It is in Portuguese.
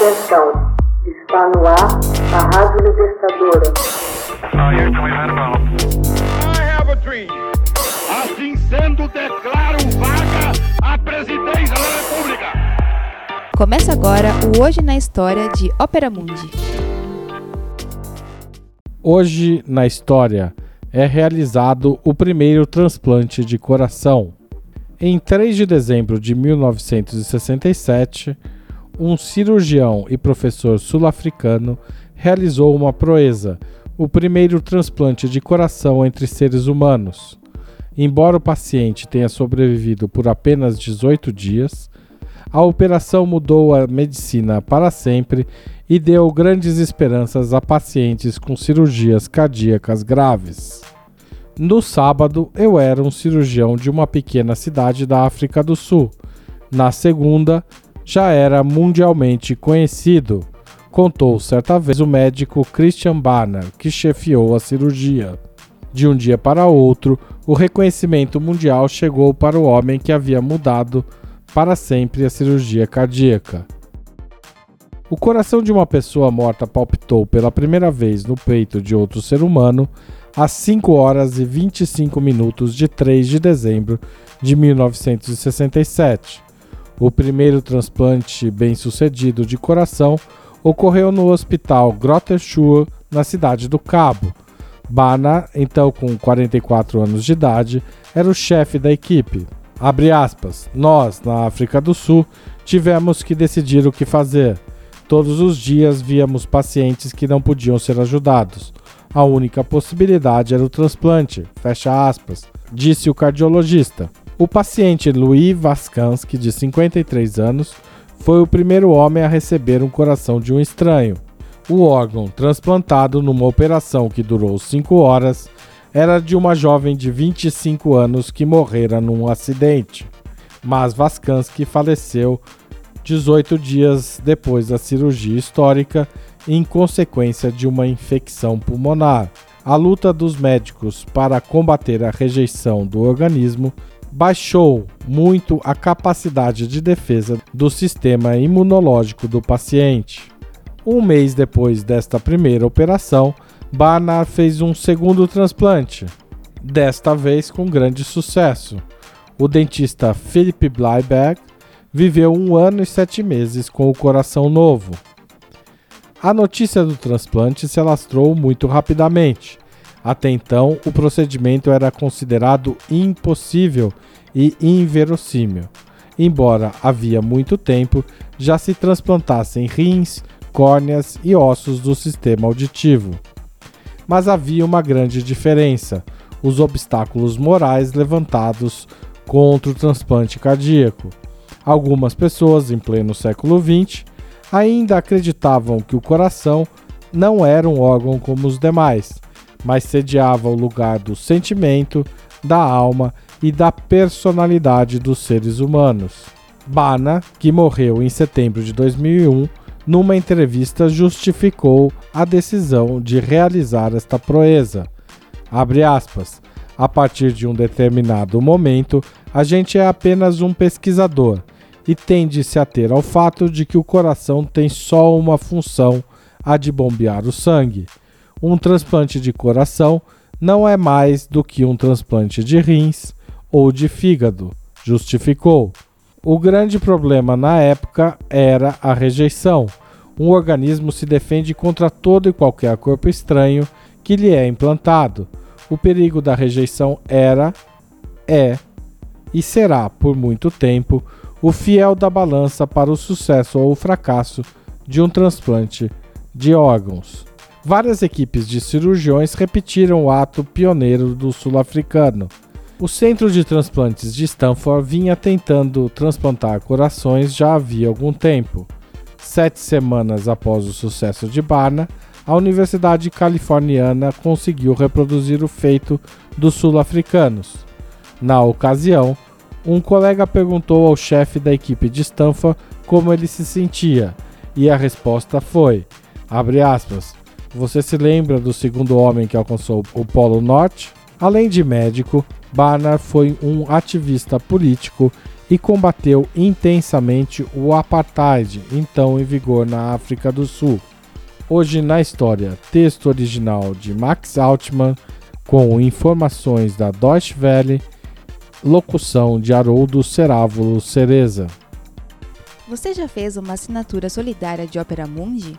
Atenção, está no ar a Rádio Libertadora. Assim sendo, declaro vaga a presidência da República. Começa agora o Hoje na História de Ópera Mundi. Hoje na história é realizado o primeiro transplante de coração. Em 3 de dezembro de 1967, um cirurgião e professor sul-africano realizou uma proeza, o primeiro transplante de coração entre seres humanos. Embora o paciente tenha sobrevivido por apenas 18 dias, a operação mudou a medicina para sempre e deu grandes esperanças a pacientes com cirurgias cardíacas graves. No sábado, eu era um cirurgião de uma pequena cidade da África do Sul. Na segunda, já era mundialmente conhecido, contou certa vez o médico Christian Barner, que chefiou a cirurgia. De um dia para outro, o reconhecimento mundial chegou para o homem que havia mudado para sempre a cirurgia cardíaca. O coração de uma pessoa morta palpitou pela primeira vez no peito de outro ser humano às 5 horas e 25 minutos de 3 de dezembro de 1967. O primeiro transplante bem-sucedido de coração ocorreu no Hospital Grotterschur, na cidade do Cabo. Bana, então com 44 anos de idade, era o chefe da equipe. Aspas, nós, na África do Sul, tivemos que decidir o que fazer. Todos os dias víamos pacientes que não podiam ser ajudados. A única possibilidade era o transplante, fecha aspas, disse o cardiologista. O paciente Louis Vaskansky, de 53 anos, foi o primeiro homem a receber um coração de um estranho. O órgão, transplantado numa operação que durou 5 horas, era de uma jovem de 25 anos que morrera num acidente. Mas Vaskansky faleceu 18 dias depois da cirurgia histórica em consequência de uma infecção pulmonar. A luta dos médicos para combater a rejeição do organismo baixou muito a capacidade de defesa do sistema imunológico do paciente. Um mês depois desta primeira operação, Barnard fez um segundo transplante, desta vez com grande sucesso. O dentista Philip Blyberg viveu um ano e sete meses com o coração novo. A notícia do transplante se alastrou muito rapidamente até então, o procedimento era considerado impossível e inverossímil, embora havia muito tempo já se transplantassem rins, córneas e ossos do sistema auditivo. Mas havia uma grande diferença: os obstáculos morais levantados contra o transplante cardíaco. Algumas pessoas, em pleno século XX, ainda acreditavam que o coração não era um órgão como os demais mas sediava o lugar do sentimento, da alma e da personalidade dos seres humanos. Bana, que morreu em setembro de 2001, numa entrevista justificou a decisão de realizar esta proeza. Aspas. A partir de um determinado momento, a gente é apenas um pesquisador e tende-se a ter ao fato de que o coração tem só uma função, a de bombear o sangue um transplante de coração não é mais do que um transplante de rins ou de fígado, justificou. O grande problema na época era a rejeição. Um organismo se defende contra todo e qualquer corpo estranho que lhe é implantado. O perigo da rejeição era, é e será por muito tempo o fiel da balança para o sucesso ou o fracasso de um transplante de órgãos. Várias equipes de cirurgiões repetiram o ato pioneiro do sul-africano. O Centro de Transplantes de Stanford vinha tentando transplantar corações já havia algum tempo. Sete semanas após o sucesso de Barna, a Universidade Californiana conseguiu reproduzir o feito dos sul-africanos. Na ocasião, um colega perguntou ao chefe da equipe de Stanford como ele se sentia, e a resposta foi: abre aspas, você se lembra do segundo homem que alcançou o Polo Norte? Além de médico, Barnard foi um ativista político e combateu intensamente o apartheid, então em vigor na África do Sul. Hoje na história, texto original de Max Altman com informações da Deutsche Welle, locução de Haroldo Cerávulo Cereza. Você já fez uma assinatura solidária de Opera Mundi?